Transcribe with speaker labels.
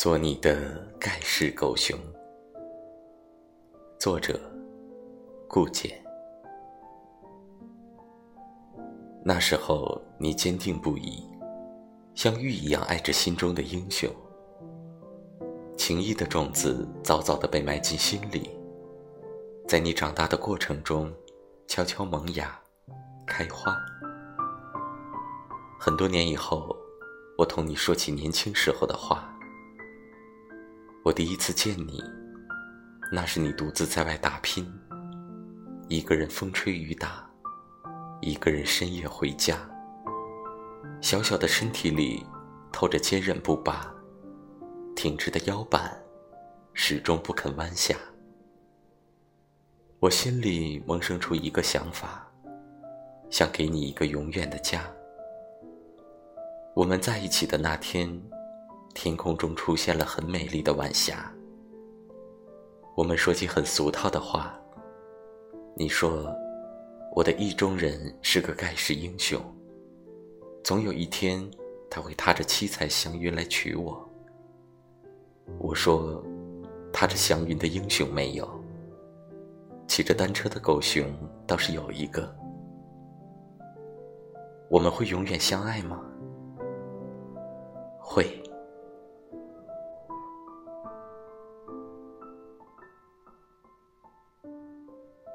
Speaker 1: 做你的盖世狗熊。作者：顾简。那时候你坚定不移，像玉一样爱着心中的英雄。情谊的种子早早的被埋进心里，在你长大的过程中，悄悄萌芽、开花。很多年以后，我同你说起年轻时候的话。我第一次见你，那是你独自在外打拼，一个人风吹雨打，一个人深夜回家。小小的身体里透着坚韧不拔，挺直的腰板始终不肯弯下。我心里萌生出一个想法，想给你一个永远的家。我们在一起的那天。天空中出现了很美丽的晚霞。我们说起很俗套的话。你说，我的意中人是个盖世英雄。总有一天，他会踏着七彩祥云来娶我。我说，踏着祥云的英雄没有，骑着单车的狗熊倒是有一个。我们会永远相爱吗？会。